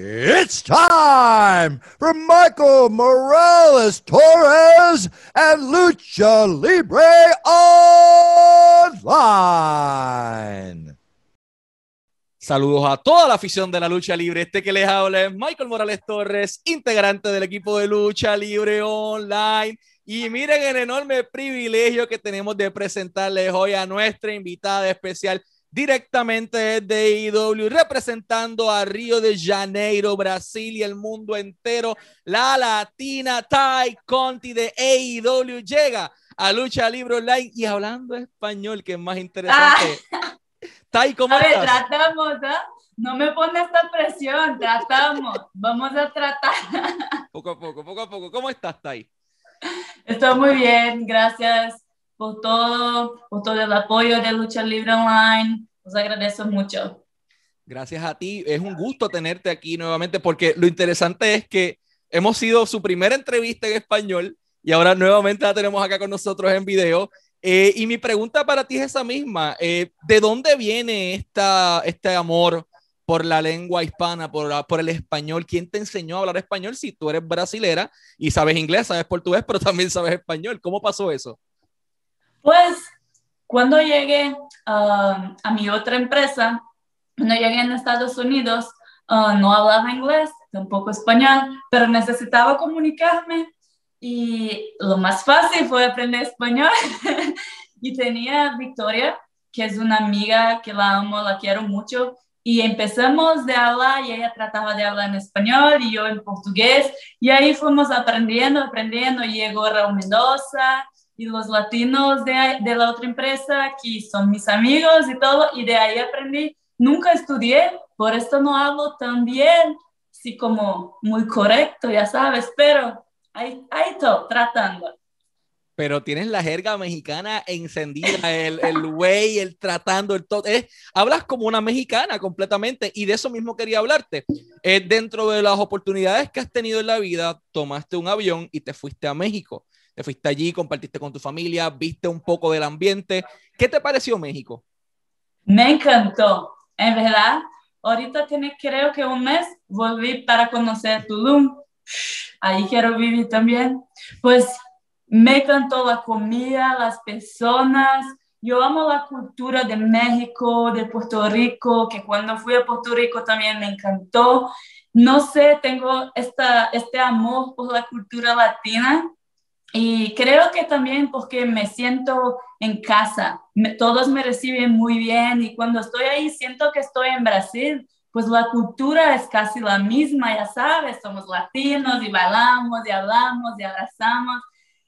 It's time for Michael Morales Torres and Lucha Libre Online. Saludos a toda la afición de la lucha libre. Este que les habla es Michael Morales Torres, integrante del equipo de lucha libre online. Y miren el enorme privilegio que tenemos de presentarles hoy a nuestra invitada especial directamente desde AEW, representando a Río de Janeiro, Brasil y el mundo entero. La latina Tai Conti de AEW llega a Lucha Libre Online y hablando español, que es más interesante. Ah. Tai, ¿cómo A ver, tratamos, ¿ah? No me pone esta presión, tratamos. Vamos a tratar. Poco a poco, poco a poco. ¿Cómo estás, Tai? Estoy muy bien, gracias por todo, por todo el apoyo de Lucha Libre Online. Os agradezco mucho. Gracias a ti. Es un gusto tenerte aquí nuevamente porque lo interesante es que hemos sido su primera entrevista en español y ahora nuevamente la tenemos acá con nosotros en video. Eh, y mi pregunta para ti es esa misma. Eh, ¿De dónde viene esta, este amor por la lengua hispana, por, la- por el español? ¿Quién te enseñó a hablar español si tú eres brasilera y sabes inglés, sabes portugués, pero también sabes español? ¿Cómo pasó eso? Pues cuando llegué ah, a mi otra empresa, cuando llegué en Estados Unidos, ah, no hablaba inglés, tampoco español, pero necesitaba comunicarme y lo más fácil fue aprender español. y tenía Victoria, que es una amiga que la amo, la quiero mucho. Y empezamos de hablar y ella trataba de hablar en español y yo en portugués. Y ahí fuimos aprendiendo, aprendiendo. Llegó Raúl Mendoza, y los latinos de, de la otra empresa, que son mis amigos y todo, y de ahí aprendí. Nunca estudié, por esto no hablo tan bien, así como muy correcto, ya sabes, pero ahí, ahí estoy, tratando. pero tienes la jerga mexicana encendida, el, el güey, el tratando, el todo. es- hablas como una mexicana completamente y de eso mismo quería hablarte. Eh, dentro de las oportunidades que has tenido en la vida, tomaste un avión y te fuiste a México. Te fuiste allí, compartiste con tu familia, viste un poco del ambiente. ¿Qué te pareció México? Me encantó, en verdad. Ahorita tiene creo que un mes volví para conocer Tulum. Ahí quiero vivir también. Pues me encantó la comida, las personas. Yo amo la cultura de México, de Puerto Rico, que cuando fui a Puerto Rico también me encantó. No sé, tengo esta, este amor por la cultura latina y creo que también porque me siento en casa, me- todos me reciben muy bien y cuando estoy ahí siento que estoy en Brasil, pues la cultura es casi la misma, ya sabes, somos latinos y bailamos y hablamos y abrazamos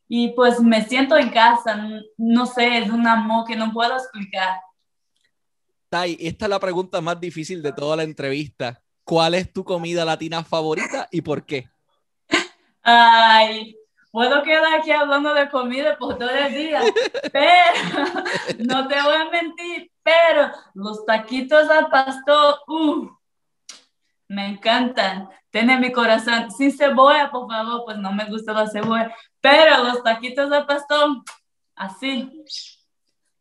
y pues me siento en casa, n- no sé, es un amor que no puedo explicar. Tai, esta es la pregunta más difícil de toda la entrevista. ¿Cuál es tu comida latina favorita y por qué? Ay, puedo quedar aquí hablando de comida por todo el día, pero no te voy a mentir, pero los taquitos al pastor, uh, me encantan. Tiene mi corazón. Sin cebolla, por favor, pues no me gusta la cebolla, pero los taquitos al pastor, así,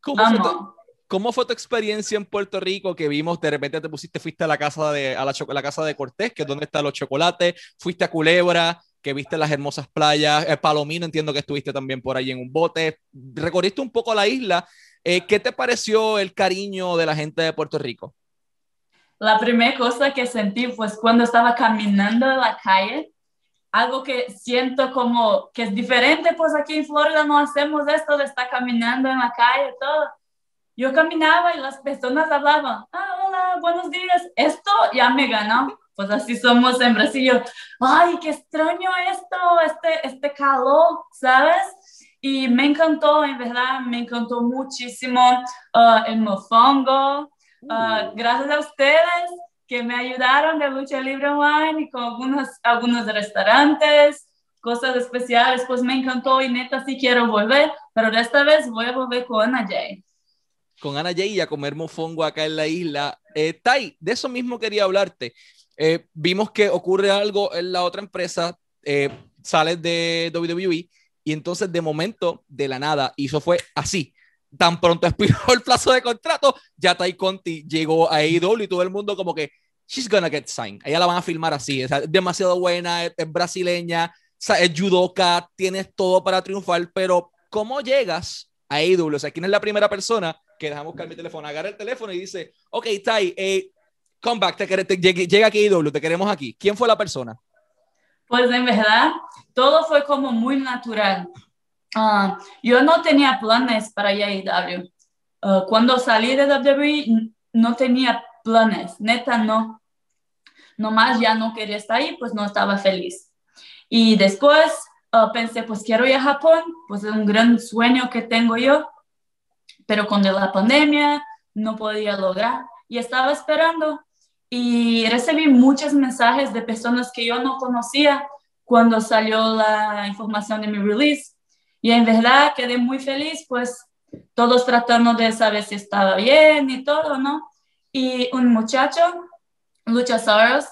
¿Cómo fue, tu, cómo fue tu experiencia en Puerto Rico que vimos, de repente te pusiste, fuiste a la casa de, a la, choco- la casa de Cortés, que es donde están los chocolates, fuiste a Culebra, que viste las hermosas playas, el Palomino, entiendo que estuviste también por ahí en un bote, recorriste un poco la isla. Eh, ¿Qué te pareció el cariño de la gente de Puerto Rico? La primera cosa que sentí fue cuando estaba caminando en la calle, algo que siento como que es diferente, pues aquí en Florida no hacemos esto de estar caminando en la calle, todo. Yo caminaba y las personas hablaban, ah, hola, buenos días, esto ya me ganó. Pues así somos en Brasil. Yo, Ay, qué extraño esto, este, este calor, ¿sabes? Y me encantó, en verdad, me encantó muchísimo ah, el mofongo. Ah, gracias a ustedes que me ayudaron de Lucha Libre Online y con algunos, algunos restaurantes, cosas especiales, pues me encantó y neta sí quiero volver, pero de esta vez voy a volver con Ana Jay. con Ana Jay y a comer mofongo acá en la isla. Eh, tai, de eso mismo quería hablarte. Eh, vimos que ocurre algo en la otra empresa, eh, sales de WWE y entonces de momento, de la nada, y eso fue así. Tan pronto expiró el plazo de contrato, ya Tai Conti llegó a AEW y todo el mundo como que, she's gonna get signed. Ella la van a filmar así. Es demasiado buena, es, brasileña, es judoka, tienes todo para triunfar, pero ¿cómo llegas a AEW? O sea, ¿quién es la primera persona que deja buscar mi teléfono? Agarra el teléfono y dice, ok, Tai, eh, come back, te, llega aquí AEW, te queremos aquí. ¿Quién fue la persona? Pues en verdad, todo fue como muy natural. Ah, yo no tenía planes para ir a AEW. Ah, cuando salí de WWE, no tenía planes, neta no. Nomás ya no quería estar ahí, pues no estaba feliz. Y después uh, pensé, pues quiero ir a Japón, pues es un gran sueño que tengo yo, pero con la pandemia no podía lograr y estaba esperando y recibí muchos mensajes de personas que yo no conocía cuando salió la información de mi release y en verdad quedé muy feliz, pues todos tratando de saber si estaba bien y todo, ¿no? Y un muchacho, Lucha Saros,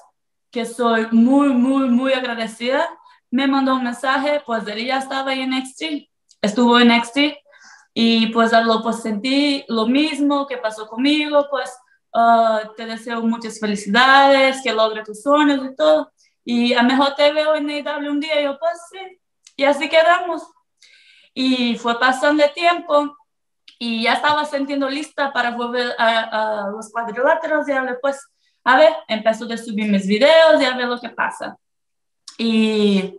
que soy muy, muy, muy agradecida, me mandó un mensaje, pues él ya estaba en NXT, estuvo en NXT y pues habló, pues sentí lo mismo que pasó conmigo, pues uh, te deseo muchas felicidades, que logre tus sueños y todo. Y a mejor te veo en AEW un día, y yo pues sí, y así quedamos. Y fue pasando el tiempo y ya estaba sintiendo lista para volver a, los cuadriláteros y después, pues, a ver, empezó a subir mis videos y a ver lo que pasa. Y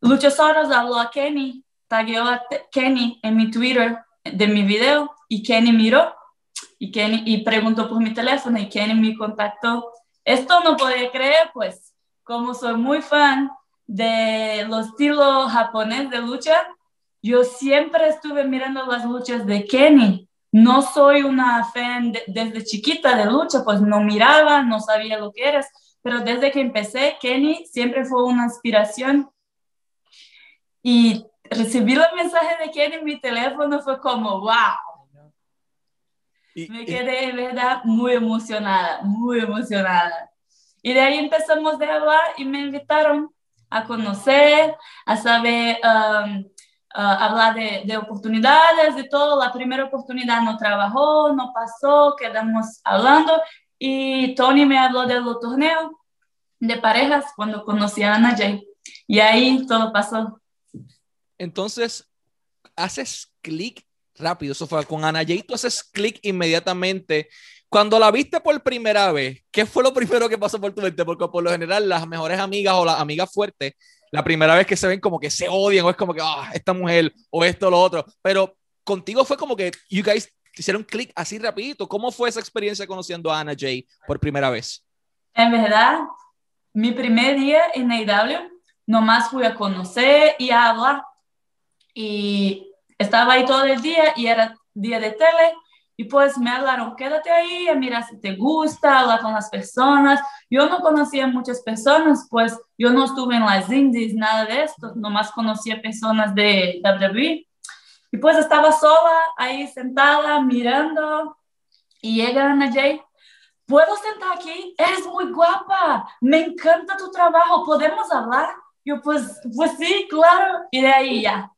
Luchasaurus habló a Kenny, tagueó a Kenny en mi Twitter de mi video y Kenny miró y, Kenny, y preguntó por mi teléfono y Kenny me contactó. Esto no podía creer, pues, como soy muy fan de los estilos japonés de lucha, yo siempre estuve mirando las luchas de Kenny. No soy una fan desde chiquita de lucha, pues no miraba, no sabía lo que eres, pero desde que empecé, Kenny siempre fue una inspiración. Y recibir el mensaje de Kenny en mi teléfono fue como, wow. Me quedé, de verdad, muy emocionada, muy emocionada. Y de ahí empezamos a hablar y me invitaron a conocer, a saber um, hablar de, de, oportunidades y todo. La primera oportunidad no trabajó, no pasó, quedamos hablando y Tony me habló del torneo de parejas cuando conocí a Ana Jay. Y ahí todo pasó. Entonces, haces clic rápido. Eso fue con Ana Jay, tú haces clic inmediatamente. Cuando la viste por primera vez, ¿qué fue lo primero que pasó por tu mente? Porque por lo general las mejores amigas o las amigas fuertes la primera vez que se ven como que se odian o es como que, ah, esta mujer o esto o lo otro. Pero contigo fue como que you guys hicieron clic así rapidito. ¿Cómo fue esa experiencia conociendo a Ana Jay por primera vez? En verdad, mi primer día en AEW, nomás fui a conocer y a hablar. Y estaba ahí todo el día y era día de tele y pues me hablaron, quédate ahí, mira si te gusta, hablar con las personas. Yo no conocía muchas personas, pues yo no estuve en las indies, nada de esto, nomás conocía personas de WWE. Y pues estaba sola ahí sentada mirando y llega Ana Jay. ¿Puedo sentar aquí? Eres muy guapa, me encanta tu trabajo, ¿podemos hablar? Yo pues, pues sí, claro. Y de ahí ya.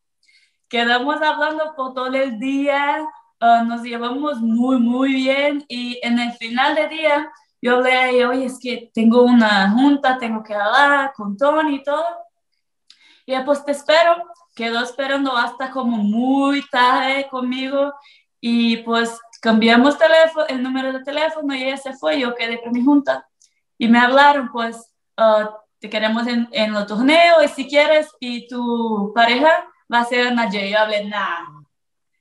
Quedamos hablando por todo el día, Ah, nos llevamos muy, muy bien y en el final del día yo hablé a ella, oye, es que tengo una junta, tengo que hablar con Tony y todo. Y pues te espero, quedó esperando hasta como muy tarde conmigo y pues cambiamos teléfono, el número de teléfono y ella se fue, yo quedé con mi junta. Y me hablaron, pues, ah, te queremos en, en el torneo y si quieres y tu pareja va a ser Naye. Yo hablé, nada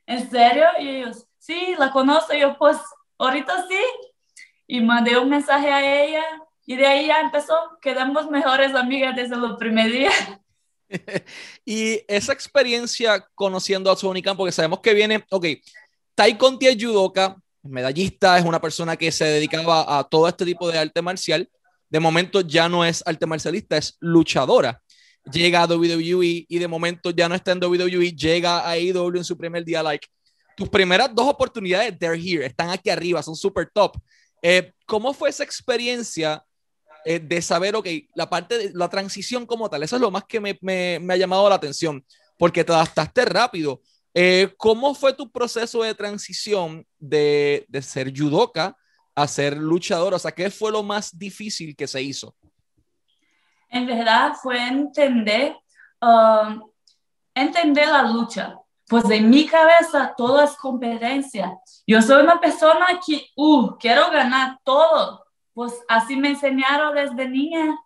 ¿en serio? Y ellos, sí, la conozco. Y yo, pues, ahorita sí. Y mandé un mensaje a ella y de ahí ya empezó. Quedamos mejores amigas desde el primer día. y esa experiencia conociendo a Sony Khan, porque sabemos que viene, ok, Tai Conti es judoka, medallista, es una persona que se dedicaba a todo este tipo de arte marcial. De momento ya no es arte marcialista, es luchadora llega a WWE y de momento ya no está en WWE, llega a AEW en su primer día, like, tus primeras dos oportunidades, they're here, están aquí arriba, son super top. Eh, ¿Cómo fue esa experiencia eh, de saber, ok, la parte de la transición como tal? Eso es lo más que me, me, me ha llamado la atención, porque te adaptaste rápido. Eh, ¿Cómo fue tu proceso de transición de, de ser judoka a ser luchadora? O sea, ¿qué fue lo más difícil que se hizo? En verdad fue entender, um, entender la lucha. Pues de mi cabeza todo es competencia. Yo soy una persona que, uh, quiero ganar todo. Pues así me enseñaron desde niña,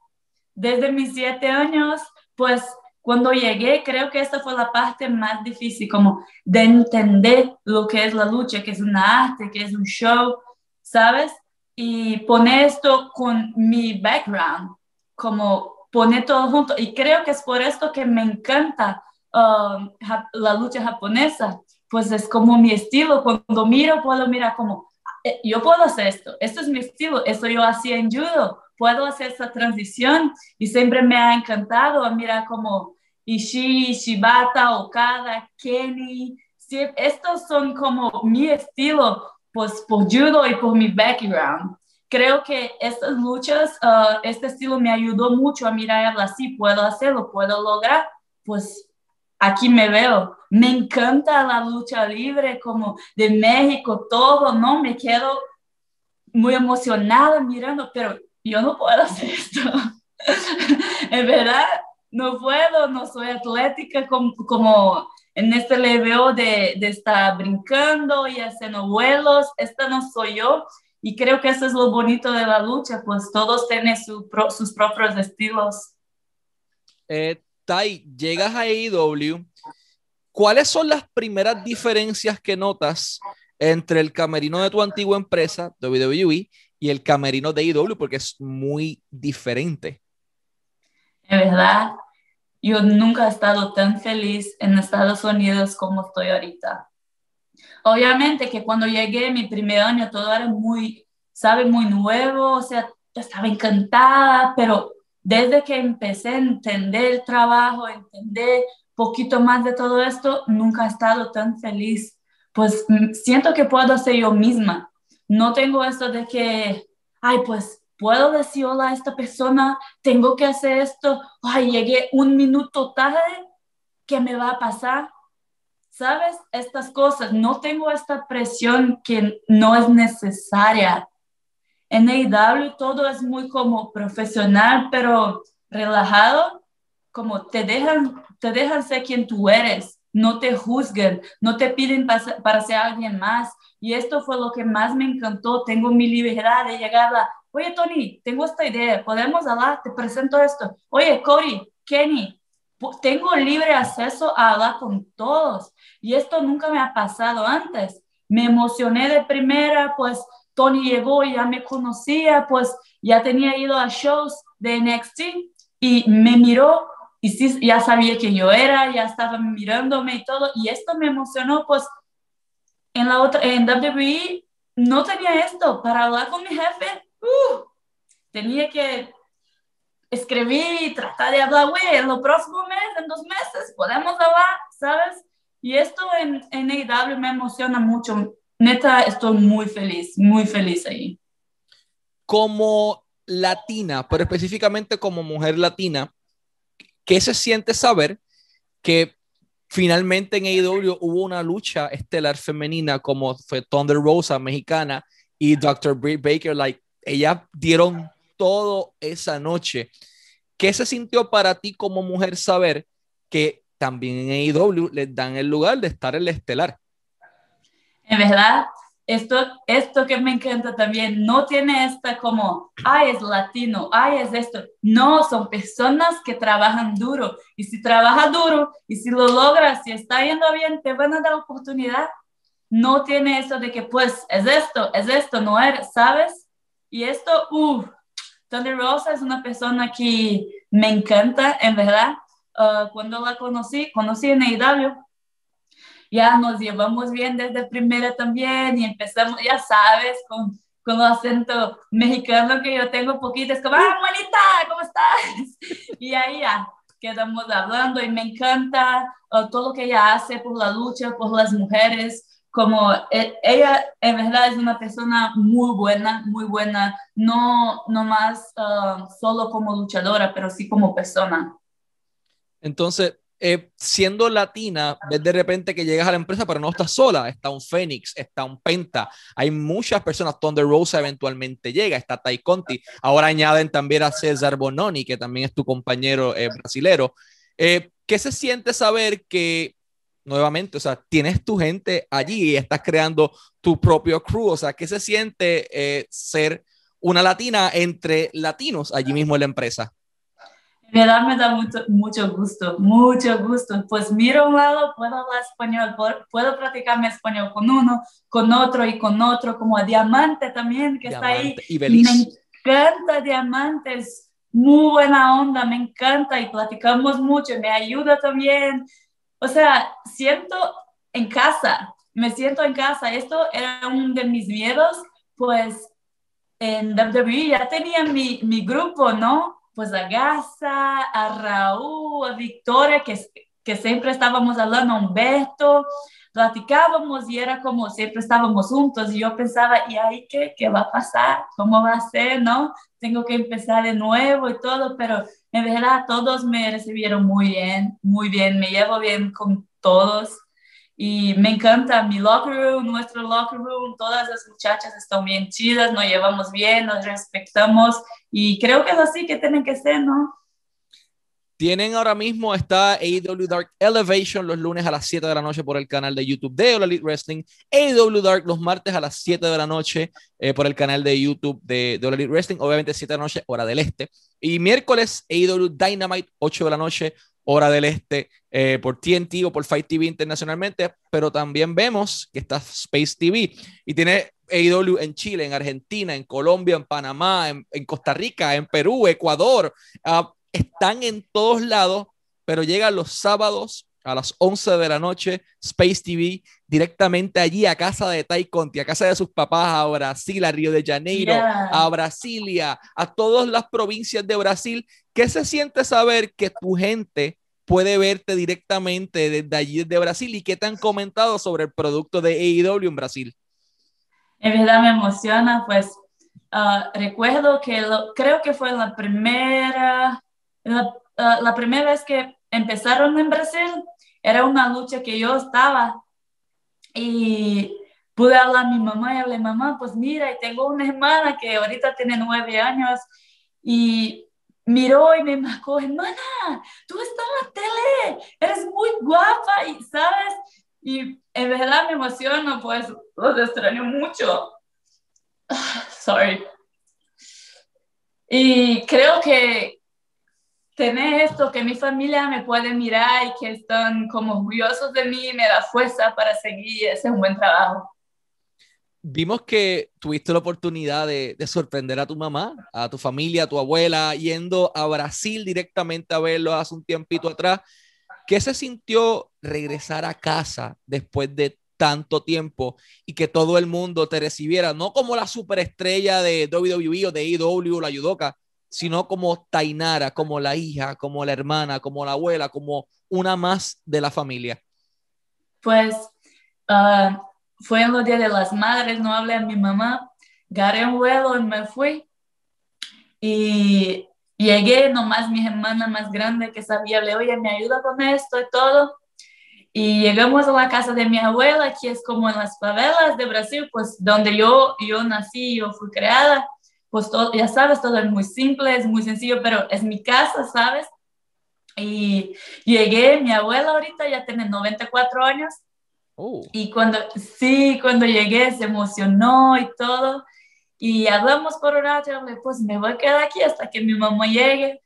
desde mis siete años. Pues cuando llegué, creo que esta fue la parte más difícil, como de entender lo que es la lucha, que es una arte, que es un show, ¿sabes? Y poner esto con mi background, como poner todo junto. Y creo que es por esto que me encanta um, la lucha japonesa, pues es como mi estilo. Cuando miro, puedo mirar como, eh, yo puedo hacer esto, esto es mi estilo, esto yo hacía en judo, puedo hacer esa transición y siempre me ha encantado mirar como Ishii, Shibata, Okada, Kenny, estos son como mi estilo, pues por judo y por mi background creo que estas luchas, uh, este estilo me ayudó mucho a mirarla así, puedo hacerlo, puedo lograr, pues aquí me veo. Me encanta la lucha libre como de México, todo, ¿no? Me quedo muy emocionada mirando, pero yo no puedo hacer esto. en verdad, no puedo, no soy atlética como, como en este le veo de, de estar brincando y haciendo vuelos. Esta no soy yo y creo que eso es lo bonito de la lucha, pues todos tienen sus propios estilos. Eh, tai, llegas a AEW. ¿Cuáles son las primeras diferencias que notas entre el camerino de tu antigua empresa, WWE, y el camerino de AEW? Porque es muy diferente. En verdad, yo nunca he estado tan feliz en Estados Unidos como estoy ahorita. Obviamente que cuando llegué mi primer año todo era muy, sabe, muy nuevo, o sea, estaba encantada, pero desde que empecé a entender el trabajo, entender poquito más de todo esto, nunca he estado tan feliz. Pues mm, siento que puedo ser yo misma. No tengo esto de que, ay, pues puedo decir hola a esta persona, tengo que hacer esto, ay, llegué un minuto tarde, ¿qué me va a pasar? ¿Sabes? Estas cosas, no tengo esta presión que no es necesaria. En AEW todo es muy como profesional, pero relajado, como te dejan, te dejan ser quien tú eres, no te juzgan, no te piden para, para ser alguien más. Y esto fue lo que más me encantó. Tengo mi libertad de llegar a, oye Tony, tengo esta idea, podemos hablar, te presento esto. Oye Cody, Kenny, tengo libre acceso a hablar con todos. Y esto nunca me ha pasado antes. Me emocioné de primera, pues Tony llegó y ya me conocía, pues ya tenía ido a shows de NXT y me miró y sí, ya sabía que yo era, ya estaba mirándome y todo. Y esto me emocionó, pues en la otra, en WWE no tenía esto para hablar con mi jefe. Uh, tenía que escribir y tratar de hablar, en los próximos meses, en dos meses, podemos hablar, ¿sabes? Y esto en, en AEW me emociona mucho. Neta, estoy muy feliz, muy feliz ahí. Como latina, pero específicamente como mujer latina, ¿qué se siente saber que finalmente en AEW hubo una lucha estelar femenina como fue Thunder Rosa, mexicana, y Dr. Britt Baker, like, ellas dieron todo esa noche. ¿Qué se sintió para ti como mujer saber que también en AEW les dan el lugar de estar en el estelar? En verdad, esto, esto que me encanta también, no tiene esta como, ay, es latino, ay, es esto. No, son personas que trabajan duro. Y si trabajas duro y si lo logras, si está yendo bien, te van a dar oportunidad. No tiene eso de que, pues, es esto, es esto, no eres, ¿sabes? Y esto, uff, Thunder Rosa es una persona que me encanta, en verdad. Uh, cuando la conocí, conocí en AEW, ya nos llevamos bien desde primera también y empezamos, ya sabes, con, con el acento mexicano que yo tengo poquito, es como, ah, bonita, ¿cómo estás? Y ahí ya quedamos hablando y me encanta uh, todo lo que ella hace por la lucha, por las mujeres como e, ella en verdad es una persona muy buena, muy buena, no, no más ah, solo como luchadora, pero sí como persona. Entonces, eh, siendo latina, ves de repente que llegas a la empresa, pero no estás sola. Está un Fénix, está un Penta. Hay muchas personas. Thunder Rosa eventualmente llega, está Tai Conti. Ahora añaden también a César Bononi, que también es tu compañero eh, brasilero. Eh, ¿Qué se siente saber que nuevamente, o sea, tienes tu gente allí y estás creando tu propio crew? O sea, ¿qué se siente ser una latina entre latinos allí mismo en la empresa? Me da, me da mucho, mucho gusto, mucho gusto. Pues miro un lado, puedo hablar español, puedo practicar mi español con uno, con otro y con otro, como a Diamante también, que está ahí. Y me encanta Diamante, es muy buena onda, me encanta y platicamos mucho, me ayuda también. O sea, siento en casa, me siento en casa. Esto era uno de mis miedos, pues en WWE ya tenía mi, mi grupo, ¿no? Pues a Gaza, a Raúl, a Victoria, que, que siempre estábamos hablando, a Humberto, platicábamos y era como siempre estábamos juntos y yo pensaba, ¿y ahí qué, qué va a pasar? ¿Cómo va a ser? ¿No? Tengo que empezar de nuevo y todo, pero en verdad todos me recibieron muy bien, muy bien, me llevo bien con todos y me encanta mi locker room, nuestro locker room, todas las muchachas están bien chidas, nos llevamos bien, nos respetamos y creo que es así que tienen que ser, ¿no? Tienen ahora mismo, está AEW Dark Elevation los lunes a las 7 de la noche por el canal de YouTube de All Elite Wrestling, AEW Dark los martes a las 7 de la noche eh, por el canal de YouTube de, de All Elite Wrestling, obviamente 7 de la noche, hora del este, y miércoles AEW Dynamite, 8 de la noche, hora del este eh, por TNT o por Fight TV internacionalmente, pero también vemos que está Space TV y tiene AEW en Chile, en Argentina, en Colombia, en Panamá, en, Costa Rica, en Perú, Ecuador. Ah, están en todos lados, pero llegan los sábados a las 11 de la noche, Space TV, directamente allí a casa de Tai Conti, a casa de sus papás, a Brasil, a Río de Janeiro, a Brasilia, a todas las provincias de Brasil. ¿Qué se siente saber que tu gente puede verte directamente desde allí, desde Brasil? ¿Y qué te han comentado sobre el producto de AEW en Brasil? En verdad me emociona, pues ah, recuerdo que creo que fue la primera, la, ah, la primera vez que empezaron en Brasil, era una lucha que yo estaba y pude hablar a mi mamá y hablé, mamá, pues mira, y tengo una hermana que ahorita tiene nueve años y miró y me marcó, hermana, tú estás en la tele, eres muy guapa y sabes, y en verdad me emociono, pues los extraño mucho. Sorry. Y creo que tener esto, que mi familia me puede mirar y que están como orgullosos de mí, me da fuerza para seguir, ese es un buen trabajo. Vimos que tuviste la oportunidad de, sorprender a tu mamá, a tu familia, a tu abuela, yendo a Brasil directamente a verlo hace un tiempito atrás. ¿Qué se sintió regresar a casa después de tanto tiempo y que todo el mundo te recibiera, no como la superestrella de WWE o de AEW o la Yudoka, sino como Tainara, como la hija, como la hermana, como la abuela, como una más de la familia? Pues uh, fue en los días de las madres, no hablé a mi mamá, agarré un vuelo y me fui. Y llegué, nomás mi hermana más grande que sabía, le oye, me ayuda con esto y todo. Y llegamos a la casa de mi abuela, que es como en las favelas de Brasil, pues donde yo, yo nací, yo fui creada. Pues todo, ya sabes, todo es muy simple, es muy sencillo, pero es mi casa, ¿sabes? Y llegué, mi abuela ahorita ya tiene 94 años Oh. Y cuando, sí, cuando llegué se emocionó y todo. Y hablamos por un rato, pues me voy a quedar aquí hasta que mi mamá llegue.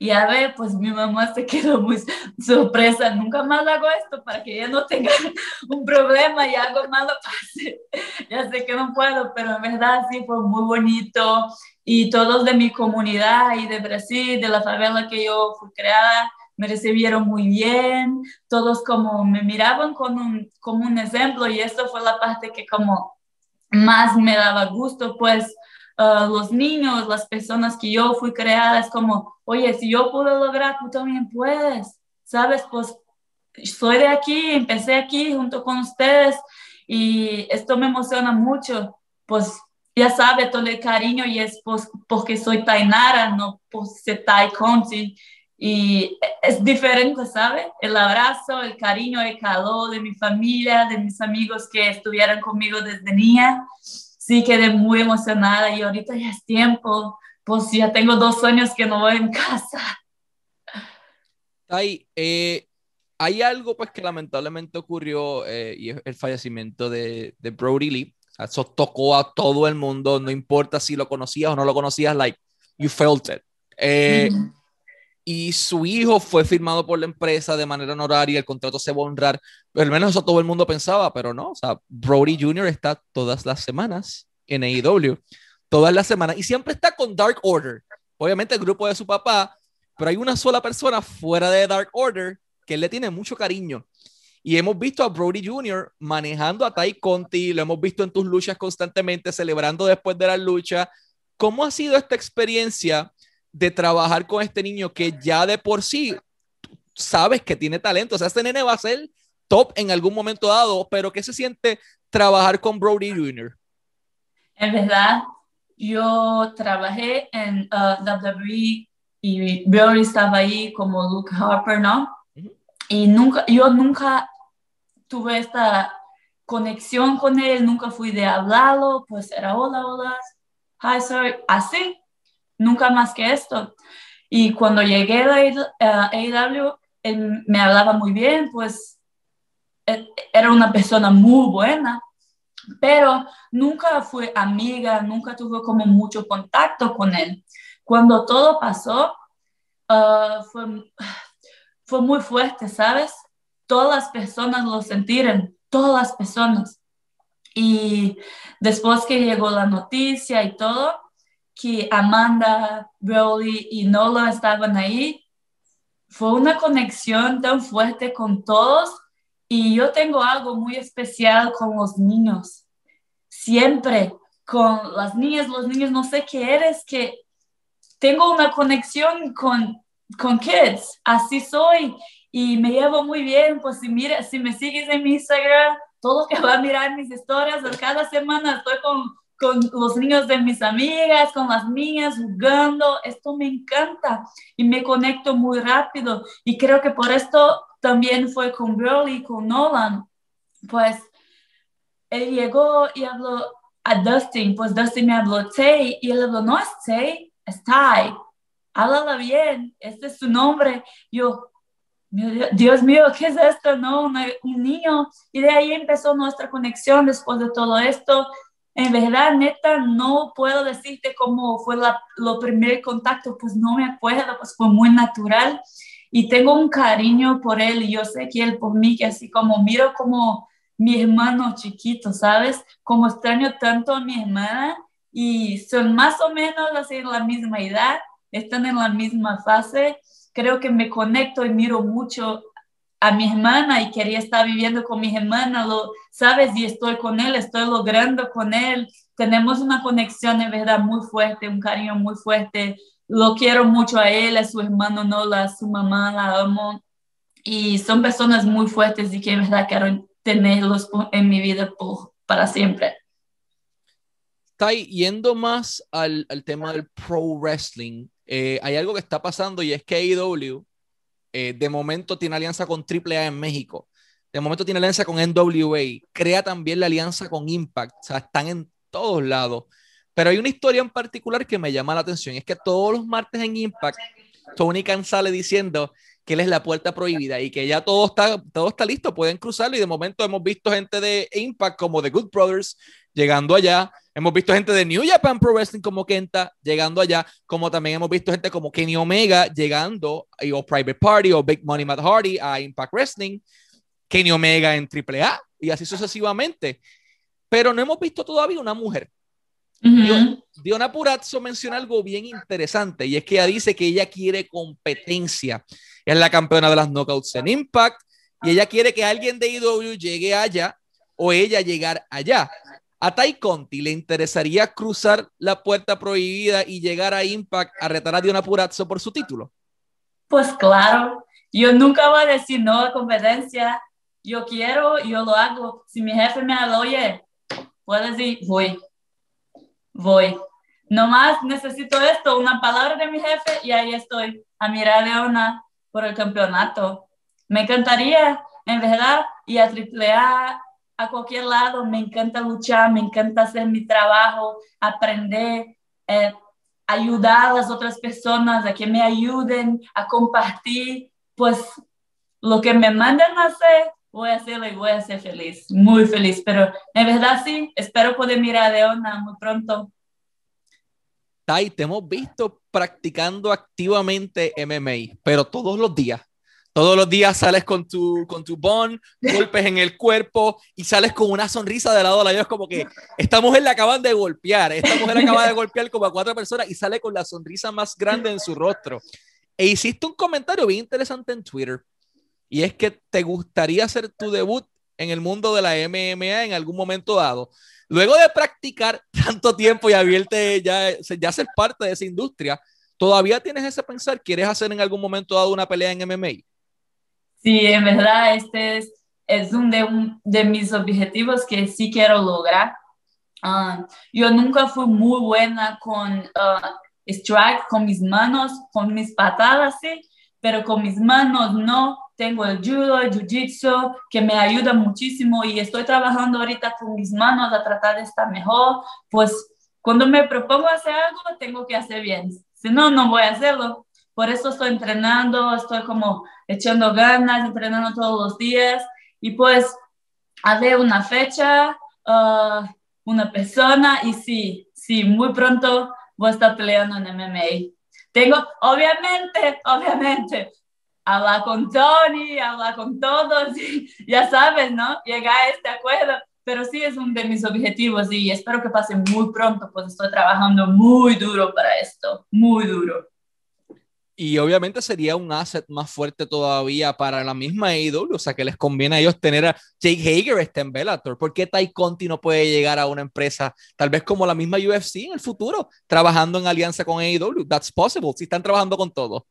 Y a ver, pues mi mamá se quedó muy sorpresa. Nunca más hago esto para que ella no tenga un problema y algo malo pase. Ya sé que no puedo, pero en verdad sí fue muy bonito. Y todos de mi comunidad y de Brasil, de la favela que yo fui creada, me recibieron muy bien, todos como me miraban como un, como un ejemplo y eso fue la parte que como más me daba gusto, pues uh, los niños, las personas que yo fui creadas, como, oye, si yo pude lograr, tú también puedes, ¿sabes? Pues soy de aquí, empecé aquí junto con ustedes y esto me emociona mucho, pues ya sabe todo el cariño y es pues, porque soy Tainara, no por ser Tai Conti y es diferente, ¿sabe? El abrazo, el cariño, el calor de mi familia, de mis amigos que estuvieron conmigo desde niña. Sí, quedé muy emocionada y ahorita ya es tiempo, pues ya tengo dos años que no voy en casa. Ahí, eh, hay algo pues que lamentablemente ocurrió eh, y es el fallecimiento de, de Brody Lee. Eso tocó a todo el mundo, no importa si lo conocías o no lo conocías, like, you felt it. Eh, y su hijo fue firmado por la empresa de manera honoraria, el contrato se va a honrar, al menos eso todo el mundo pensaba, pero no, o sea, Brody Jr. está todas las semanas en AEW, todas las semanas, y siempre está con Dark Order, obviamente el grupo de su papá, pero hay una sola persona fuera de Dark Order que le tiene mucho cariño. Y hemos visto a Brody Jr. manejando a Ty Conti, lo hemos visto en tus luchas constantemente, celebrando después de la lucha. ¿Cómo ha sido esta experiencia de trabajar con este niño que ya de por sí sabes que tiene talento. O sea, este nene va a ser top en algún momento dado, pero ¿qué se siente trabajar con Brody Jr.? En verdad, yo trabajé en uh, WWE y Brody estaba ahí como Luke Harper, ¿no? Y nunca, yo nunca tuve esta conexión con él, nunca fui de hablarlo, pues era hola, hola, hi, sorry, así nunca más que esto. Y cuando llegué a AEW, él me hablaba muy bien, pues e, era una persona muy buena, pero nunca fue amiga, nunca tuve como mucho contacto con él. Cuando todo pasó, ah, fue, fue muy fuerte, ¿sabes? Todas las personas lo sintieron, todas las personas. Y después que llegó la noticia y todo, que Amanda, Broly y Nola estaban ahí, fue una conexión tan fuerte con todos y yo tengo algo muy especial con los niños. Siempre con las niñas, los niños, no sé qué eres, que tengo una conexión con, con kids, así soy y me llevo muy bien, pues si mira, si me sigues en mi Instagram, todo que va a mirar mis historias, cada semana estoy con con los niños de mis amigas, con las niñas jugando. Esto me encanta y me conecto muy rápido. Y creo que por esto también fue con Broly, con Nolan. Pues él llegó y habló a Dustin, pues Dustin me habló Tay y él habló, no es Tay, es. Háblala bien, este es su nombre. Yo, Dios mío, ¿qué es esto? No, un niño. Y de ahí empezó nuestra conexión después de todo esto. En verdad, neta, no puedo decirte cómo fue la, lo primer contacto, pues no me acuerdo, pues fue muy natural y tengo un cariño por él y yo sé que él por mí, que así como miro como mi hermano chiquito, ¿sabes? Como extraño tanto a mi hermana y son más o menos así la misma edad, están en la misma fase. Creo que me conecto y miro mucho a mi hermana y quería estar viviendo con mi hermana, lo sabes, y estoy con él, estoy logrando con él. Tenemos una conexión de verdad muy fuerte, un cariño muy fuerte. Lo quiero mucho a él, a su hermano Nola, a su mamá, la amo. Y son personas muy fuertes y que en verdad quiero tenerlos en mi vida para siempre. Está yendo más al, al, tema del pro wrestling, eh, hay algo que está pasando y es que AEW eh, de momento tiene alianza con AAA en México. De momento tiene alianza con NWA. Crea también la alianza con Impact. O sea, están en todos lados. Pero hay una historia en particular que me llama la atención. es que todos los martes en Impact, Tony Khan sale diciendo que él es la puerta prohibida y que ya todo está, todo está listo, pueden cruzarlo. Y de momento hemos visto gente de Impact como The Good Brothers llegando allá. Hemos visto gente de New Japan Pro Wrestling como Kenta llegando allá, como también hemos visto gente como Kenny Omega llegando, o Private Party, o Big Money Matt Hardy a Impact Wrestling, Kenny Omega en AAA, y así sucesivamente. Pero no hemos visto todavía una mujer. Diona Purazzo menciona algo bien interesante, y es que ella dice que ella quiere competencia. es la campeona de las knockouts en Impact, y ella quiere que alguien de IW llegue allá o ella llegar allá. ¿A Tai Conti le interesaría cruzar la puerta prohibida y llegar a Impact a retar a Diona Purazzo por su título? Pues claro, yo nunca voy a decir no a competencia. Yo quiero, yo lo hago. Si mi jefe me habla, oye, puedes ir, voy, voy. nomás necesito esto, una palabra de mi jefe y ahí estoy, a mirar Leona por el campeonato. Me encantaría, en verdad, y a AAA, a cualquier lado, me encanta luchar, me encanta hacer mi trabajo, aprender, eh, ayudar a las otras personas a que me ayuden, a compartir, pues lo que me mandan a hacer, voy a hacerlo y voy a ser feliz, muy feliz. Pero en verdad sí, espero poder mirar a Leona muy pronto. Tai, te hemos visto practicando activamente MMA, pero todos los días. Todos los días sales con tu, con tu bond, golpes en el cuerpo y sales con una sonrisa de lado a lado. Es como que esta mujer la acaban de golpear, esta mujer acaba de golpear como a cuatro personas y sale con la sonrisa más grande en su rostro. E hiciste un comentario bien interesante en Twitter y es que te gustaría hacer tu debut en el mundo de la MMA en algún momento dado. Luego de practicar tanto tiempo y haberte ya, ya ser parte de esa industria, ¿todavía tienes ese pensar? ¿Quieres hacer en algún momento dado una pelea en MMA? Sí, en verdad, este es, es uno de, un, de mis objetivos que sí quiero lograr. Uh, yo nunca fui muy buena con uh, strike, con mis manos, con mis patadas, sí, pero con mis manos no. Tengo el judo, el jiu-jitsu, que me ayuda muchísimo y estoy trabajando ahorita con mis manos a tratar de estar mejor. Pues cuando me propongo hacer algo, tengo que hacer bien. Si no, no voy a hacerlo. Por eso estoy entrenando, estoy como echando ganas, entrenando todos los días y pues hacer una fecha, uh, una persona y sí, sí, muy pronto voy a estar peleando en MMA. Tengo, obviamente, obviamente, hablar con Tony, hablar con todos, ya sabes, ¿no? Llegar a este acuerdo, pero sí es uno de mis objetivos y espero que pase muy pronto, pues estoy trabajando muy duro para esto, muy duro. Y obviamente sería un asset más fuerte todavía para la misma AEW, o sea que les conviene a ellos tener a Jake Hager este en Bellator. ¿Por qué Ty Conti no puede llegar a una empresa tal vez como la misma UFC en el futuro, trabajando en alianza con AEW? That's possible, si están trabajando con todo.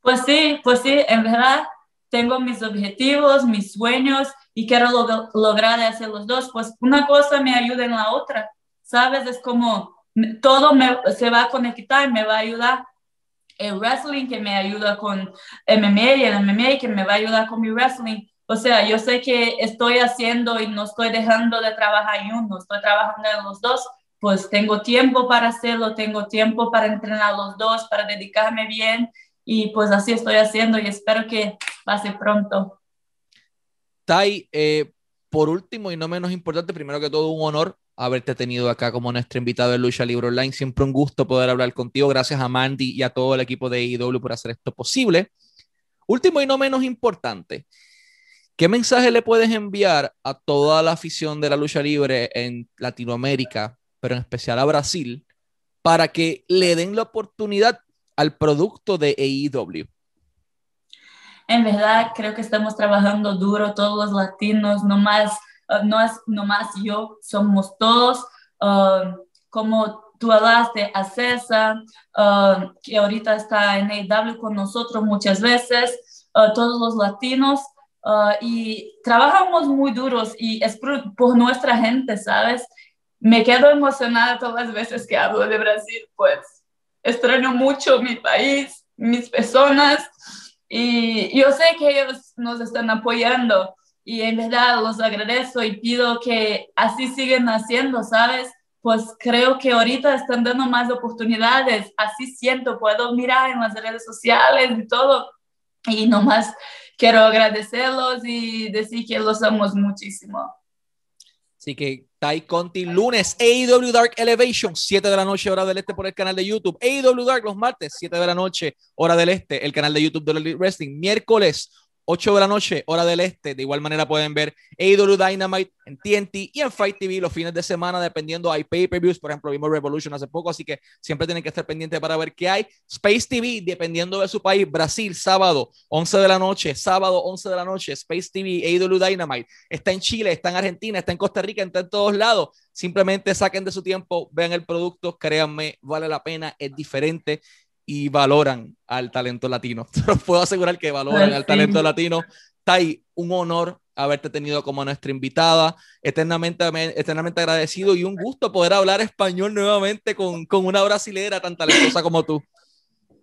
Pues sí, pues sí, en verdad tengo mis objetivos, mis sueños y quiero lograr hacer los dos. Pues una cosa me ayuda en la otra, ¿sabes? Es como todo me, se va a conectar me va a ayudar el wrestling que me ayuda con MMA y el MMA que me va a ayudar con mi wrestling. O sea, yo sé que estoy haciendo y no estoy dejando de trabajar en uno, estoy trabajando en los dos, pues tengo tiempo para hacerlo, tengo tiempo para entrenar los dos, para dedicarme bien y pues así estoy haciendo y espero que pase pronto. Tai, eh, por último y no menos importante, primero que todo un honor haberte tenido acá como nuestro invitado de Lucha Libre Online. Siempre un gusto poder hablar contigo. Gracias a Mandy y a todo el equipo de IW por hacer esto posible. Último y no menos importante, ¿qué mensaje le puedes enviar a toda la afición de la lucha libre en Latinoamérica, pero en especial a Brasil, para que le den la oportunidad al producto de AEW? En verdad, creo que estamos trabajando duro todos los latinos, no más Ah, no es nomás yo, somos todos. Ah, como tú hablaste a César, ah, que ahorita está en AW con nosotros muchas veces, todos los latinos, y trabajamos muy duros y es por, nuestra gente, ¿sabes? Me quedo emocionada todas las veces que hablo de Brasil, pues extraño mucho mi país, mis personas, y yo sé que ellos nos están apoyando y en verdad los agradezco y pido que así sigan haciendo, ¿sabes? Pues creo que ahorita están dando más oportunidades, así siento, puedo mirar en las redes sociales y todo, y nomás quiero agradecerlos y decir que los amo muchísimo. Así que Tai Conti, lunes, AEW Dark Elevation, 7 de la noche, hora del este por el canal de YouTube. AEW Dark los martes, 7 de la noche, hora del este, el canal de YouTube de Wrestling. Miércoles, 8 de la noche, hora del este. De igual manera pueden ver AEW Dynamite en TNT y en Fight TV los fines de semana, dependiendo. Hay pay-per-views, por ejemplo, vimos Revolution hace poco, así que siempre tienen que estar pendientes para ver qué hay. Space TV, dependiendo de su país, Brasil, sábado, 11 de la noche, sábado, 11 de la noche, Space TV, AEW Dynamite. Está en Chile, está en Argentina, está en Costa Rica, está en todos lados. Simplemente saquen de su tiempo, vean el producto, créanme, vale la pena, es diferente y valoran al talento latino. Te puedo asegurar que valoran al talento latino. Tai, un honor haberte tenido como nuestra invitada, eternamente, eternamente agradecido y un gusto poder hablar español nuevamente con, con una brasilera tan talentosa como tú.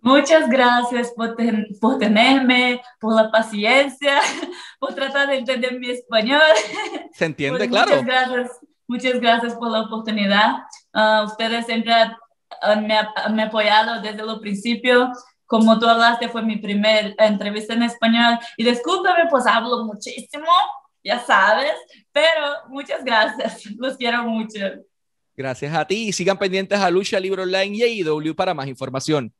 Muchas gracias por, por, tenerme, por la paciencia, por tratar de entender mi español. Se entiende, pues claro. Muchas gracias, muchas gracias por la oportunidad. Uh, ustedes siempre han, me, han apoyado desde el principio. Como tú hablaste, fue mi primera entrevista en español. Y discúlpame, pues hablo muchísimo, ya sabes, pero muchas gracias. Los quiero mucho. Gracias a ti y sigan pendientes a Lucha Libre Online y AEW para más información.